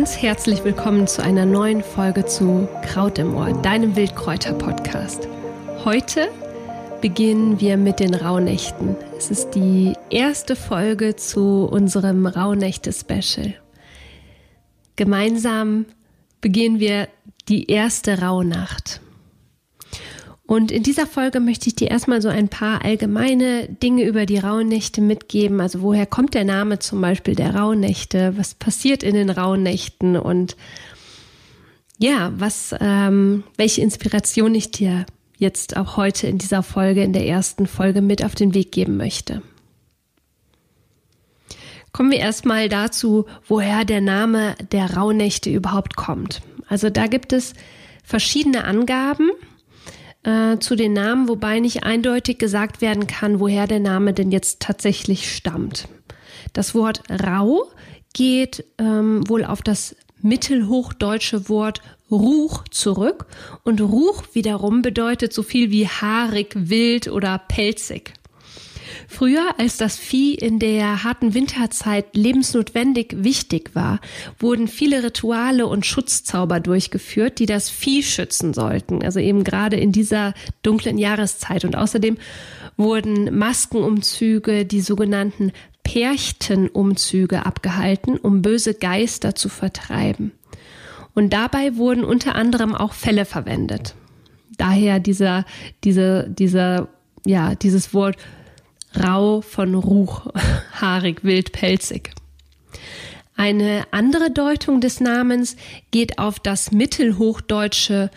Ganz herzlich willkommen zu einer neuen Folge zu Kraut im Ohr, deinem Wildkräuter-Podcast. Heute beginnen wir mit den Rauhnächten. Es ist die erste Folge zu unserem Rauhnächte-Special. Gemeinsam beginnen wir die erste Rauhnacht. Und in dieser Folge möchte ich dir erstmal so ein paar allgemeine Dinge über die Rauhnächte mitgeben. Also woher kommt der Name zum Beispiel der Rauhnächte? Was passiert in den Rauhnächten? Und ja, was, ähm, welche Inspiration ich dir jetzt auch heute in dieser Folge, in der ersten Folge mit auf den Weg geben möchte. Kommen wir erstmal dazu, woher der Name der Rauhnächte überhaupt kommt. Also da gibt es verschiedene Angaben äh, zu den Namen, wobei nicht eindeutig gesagt werden kann, woher der Name denn jetzt tatsächlich stammt. Das Wort rau geht ähm, wohl auf das mittelhochdeutsche Wort Ruch zurück und Ruch wiederum bedeutet so viel wie haarig, wild oder pelzig. Früher, als das Vieh in der harten Winterzeit lebensnotwendig wichtig war, wurden viele Rituale und Schutzzauber durchgeführt, die das Vieh schützen sollten. Also eben gerade in dieser dunklen Jahreszeit. Und außerdem wurden Maskenumzüge, die sogenannten Perchtenumzüge abgehalten, um böse Geister zu vertreiben. Und dabei wurden unter anderem auch Felle verwendet. Daher dieser, diese, dieser, ja, dieses Wort rau von Ruch, haarig, wild, pelzig. Eine andere Deutung des Namens geht auf das mittelhochdeutsche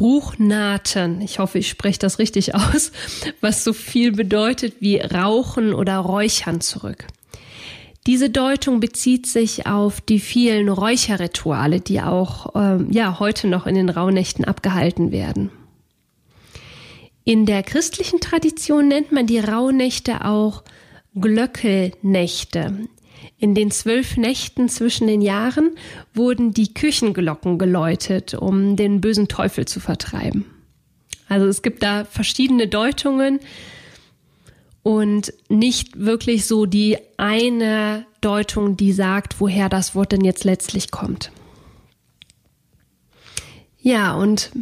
Ruchnaten, ich hoffe, ich spreche das richtig aus, was so viel bedeutet wie Rauchen oder Räuchern zurück. Diese Deutung bezieht sich auf die vielen Räucherrituale, die auch ähm, ja heute noch in den Rauhnächten abgehalten werden. In der christlichen Tradition nennt man die Rauhnächte auch Glöckelnächte. In den zwölf Nächten zwischen den Jahren wurden die Kirchenglocken geläutet, um den bösen Teufel zu vertreiben. Also es gibt da verschiedene Deutungen und nicht wirklich so die eine Deutung, die sagt, woher das Wort denn jetzt letztlich kommt. Ja, und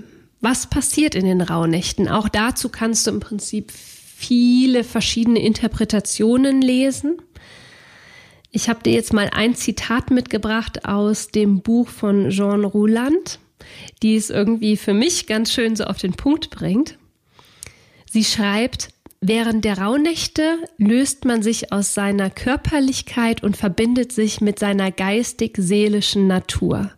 was passiert in den Rauhnächten? Auch dazu kannst du im Prinzip viele verschiedene Interpretationen lesen. Ich habe dir jetzt mal ein Zitat mitgebracht aus dem Buch von Jean Rouland, die es irgendwie für mich ganz schön so auf den Punkt bringt. Sie schreibt, Während der Rauhnächte löst man sich aus seiner Körperlichkeit und verbindet sich mit seiner geistig-seelischen Natur.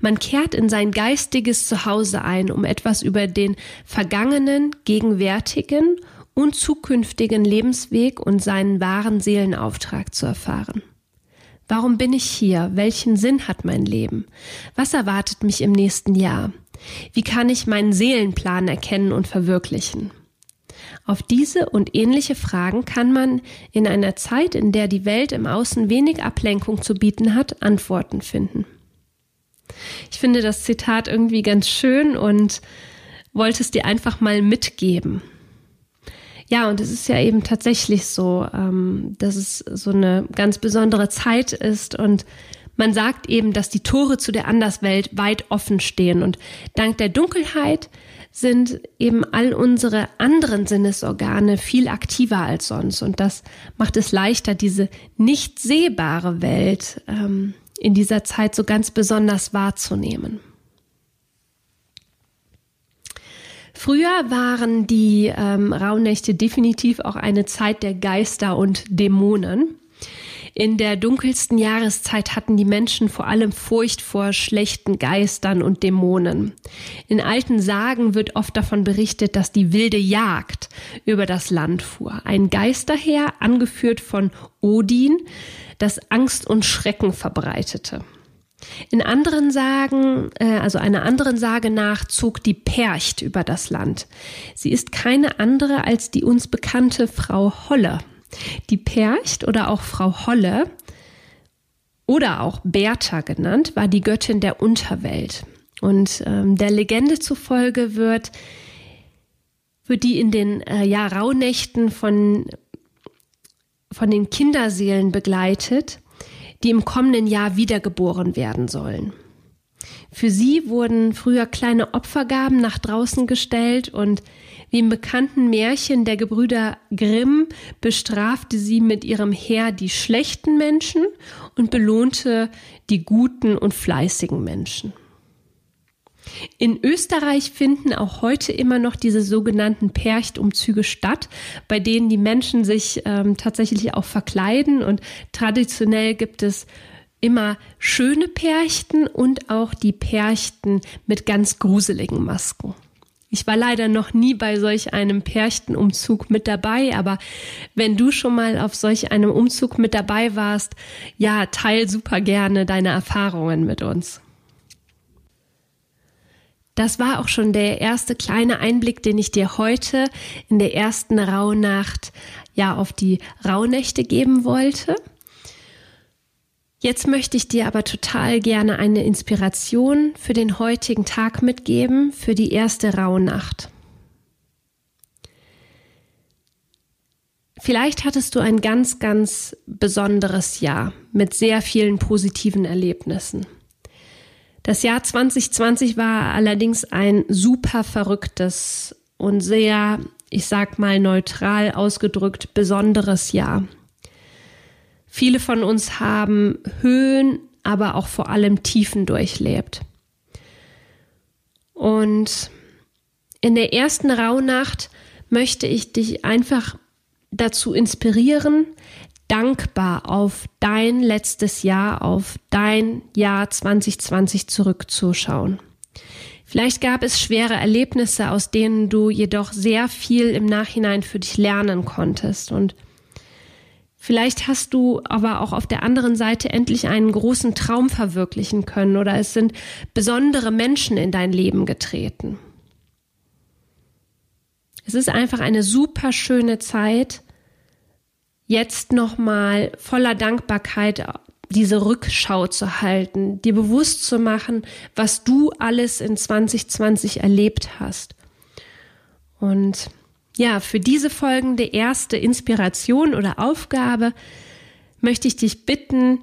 Man kehrt in sein geistiges Zuhause ein, um etwas über den vergangenen, gegenwärtigen und zukünftigen Lebensweg und seinen wahren Seelenauftrag zu erfahren. Warum bin ich hier? Welchen Sinn hat mein Leben? Was erwartet mich im nächsten Jahr? Wie kann ich meinen Seelenplan erkennen und verwirklichen? Auf diese und ähnliche Fragen kann man in einer Zeit, in der die Welt im Außen wenig Ablenkung zu bieten hat, Antworten finden. Ich finde das Zitat irgendwie ganz schön und wollte es dir einfach mal mitgeben. Ja, und es ist ja eben tatsächlich so, ähm, dass es so eine ganz besondere Zeit ist und man sagt eben, dass die Tore zu der Anderswelt weit offen stehen und dank der Dunkelheit sind eben all unsere anderen Sinnesorgane viel aktiver als sonst und das macht es leichter, diese nicht sehbare Welt ähm, in dieser Zeit so ganz besonders wahrzunehmen. Früher waren die ähm, Rauhnächte definitiv auch eine Zeit der Geister und Dämonen. In der dunkelsten Jahreszeit hatten die Menschen vor allem Furcht vor schlechten Geistern und Dämonen. In alten Sagen wird oft davon berichtet, dass die wilde Jagd über das Land fuhr. Ein Geisterheer, angeführt von Odin, das Angst und Schrecken verbreitete. In anderen Sagen, äh, also einer anderen Sage nach, zog die Percht über das Land. Sie ist keine andere als die uns bekannte Frau Holle. Die Percht oder auch Frau Holle oder auch Bertha genannt, war die Göttin der Unterwelt. Und ähm, der Legende zufolge wird, wird die in den äh, ja, Rauhnächten von von den Kinderseelen begleitet, die im kommenden Jahr wiedergeboren werden sollen. Für sie wurden früher kleine Opfergaben nach draußen gestellt und wie im bekannten Märchen der Gebrüder Grimm bestrafte sie mit ihrem Heer die schlechten Menschen und belohnte die guten und fleißigen Menschen. In Österreich finden auch heute immer noch diese sogenannten Perchtumzüge statt, bei denen die Menschen sich ähm, tatsächlich auch verkleiden und traditionell gibt es immer schöne Perchten und auch die Perchten mit ganz gruseligen Masken. Ich war leider noch nie bei solch einem Perchtenumzug mit dabei, aber wenn du schon mal auf solch einem Umzug mit dabei warst, ja, teil super gerne deine Erfahrungen mit uns. Das war auch schon der erste kleine Einblick, den ich dir heute in der ersten Rauhnacht ja auf die Rauhnächte geben wollte. Jetzt möchte ich dir aber total gerne eine Inspiration für den heutigen Tag mitgeben, für die erste Rauhnacht. Vielleicht hattest du ein ganz, ganz besonderes Jahr mit sehr vielen positiven Erlebnissen. Das Jahr 2020 war allerdings ein super verrücktes und sehr, ich sag mal neutral ausgedrückt, besonderes Jahr. Viele von uns haben Höhen, aber auch vor allem Tiefen durchlebt. Und in der ersten Rauhnacht möchte ich dich einfach dazu inspirieren, dankbar auf dein letztes Jahr, auf dein Jahr 2020 zurückzuschauen. Vielleicht gab es schwere Erlebnisse, aus denen du jedoch sehr viel im Nachhinein für dich lernen konntest. Und Vielleicht hast du aber auch auf der anderen Seite endlich einen großen Traum verwirklichen können oder es sind besondere Menschen in dein Leben getreten. Es ist einfach eine super schöne Zeit, jetzt nochmal voller Dankbarkeit diese Rückschau zu halten, dir bewusst zu machen, was du alles in 2020 erlebt hast. Und ja, für diese folgende erste Inspiration oder Aufgabe möchte ich dich bitten,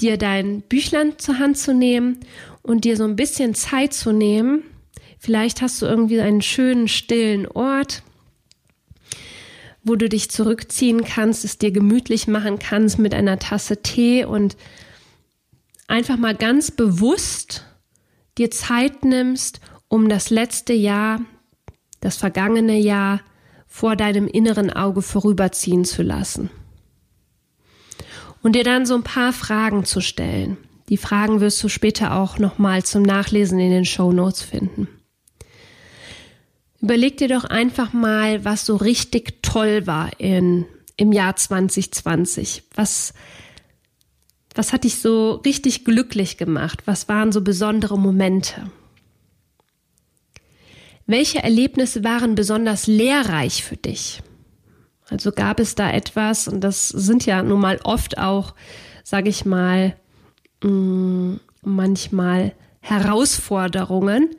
dir dein Büchlein zur Hand zu nehmen und dir so ein bisschen Zeit zu nehmen. Vielleicht hast du irgendwie einen schönen, stillen Ort, wo du dich zurückziehen kannst, es dir gemütlich machen kannst mit einer Tasse Tee und einfach mal ganz bewusst dir Zeit nimmst, um das letzte Jahr, das vergangene Jahr vor deinem inneren Auge vorüberziehen zu lassen. Und dir dann so ein paar Fragen zu stellen. Die Fragen wirst du später auch nochmal zum Nachlesen in den Show Notes finden. Überleg dir doch einfach mal, was so richtig toll war in, im Jahr 2020. Was, was hat dich so richtig glücklich gemacht? Was waren so besondere Momente? Welche Erlebnisse waren besonders lehrreich für dich? Also gab es da etwas, und das sind ja nun mal oft auch, sage ich mal, mm, manchmal Herausforderungen,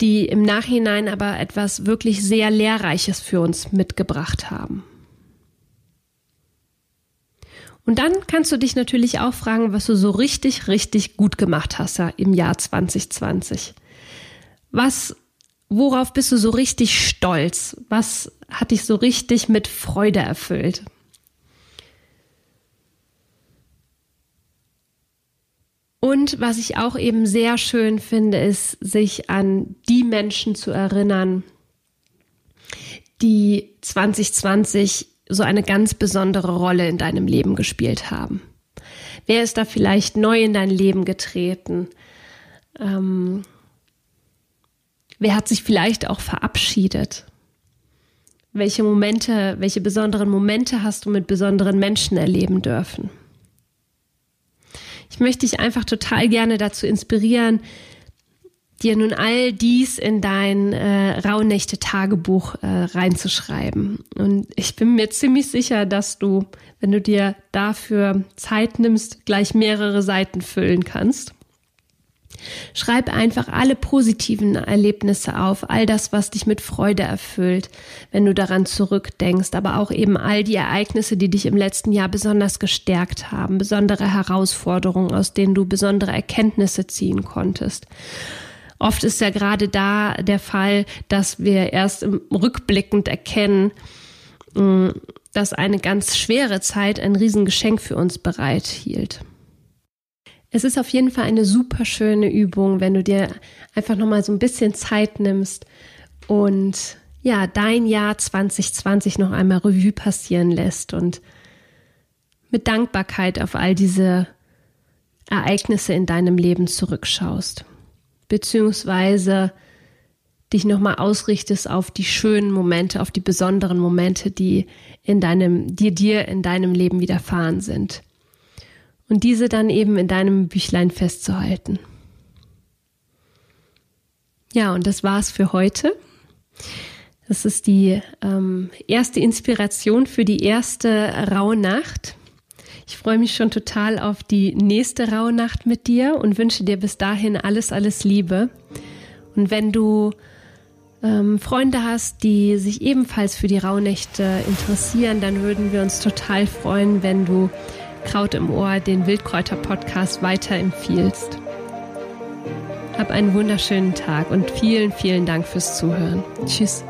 die im Nachhinein aber etwas wirklich sehr Lehrreiches für uns mitgebracht haben. Und dann kannst du dich natürlich auch fragen, was du so richtig, richtig gut gemacht hast ja, im Jahr 2020. Was Worauf bist du so richtig stolz? Was hat dich so richtig mit Freude erfüllt? Und was ich auch eben sehr schön finde, ist, sich an die Menschen zu erinnern, die 2020 so eine ganz besondere Rolle in deinem Leben gespielt haben. Wer ist da vielleicht neu in dein Leben getreten? Ähm, Wer hat sich vielleicht auch verabschiedet? Welche Momente, welche besonderen Momente hast du mit besonderen Menschen erleben dürfen? Ich möchte dich einfach total gerne dazu inspirieren, dir nun all dies in dein äh, Rauhnächte-Tagebuch äh, reinzuschreiben. Und ich bin mir ziemlich sicher, dass du, wenn du dir dafür Zeit nimmst, gleich mehrere Seiten füllen kannst. Schreib einfach alle positiven Erlebnisse auf, all das, was dich mit Freude erfüllt, wenn du daran zurückdenkst, aber auch eben all die Ereignisse, die dich im letzten Jahr besonders gestärkt haben, besondere Herausforderungen, aus denen du besondere Erkenntnisse ziehen konntest. Oft ist ja gerade da der Fall, dass wir erst rückblickend erkennen, mm, dass eine ganz schwere Zeit ein Riesengeschenk für uns bereithielt. Es ist auf jeden Fall eine super schöne Übung, wenn du dir einfach nochmal so ein bisschen Zeit nimmst und ja, dein Jahr 2020 noch einmal Revue passieren lässt und mit Dankbarkeit auf all diese Ereignisse in deinem Leben zurückschaust. Beziehungsweise dich nochmal ausrichtest auf die schönen Momente, auf die besonderen Momente, die in deinem, die dir in deinem Leben widerfahren sind und diese dann eben in deinem Büchlein festzuhalten. Ja, und das war's für heute. Das ist die ähm, erste Inspiration für die erste Rauhnacht. Ich freue mich schon total auf die nächste Rauhnacht mit dir und wünsche dir bis dahin alles, alles Liebe. Und wenn du ähm, Freunde hast, die sich ebenfalls für die Rauhnächte interessieren, dann würden wir uns total freuen, wenn du Kraut im Ohr, den Wildkräuter-Podcast weiterempfiehlst. Hab einen wunderschönen Tag und vielen, vielen Dank fürs Zuhören. Tschüss.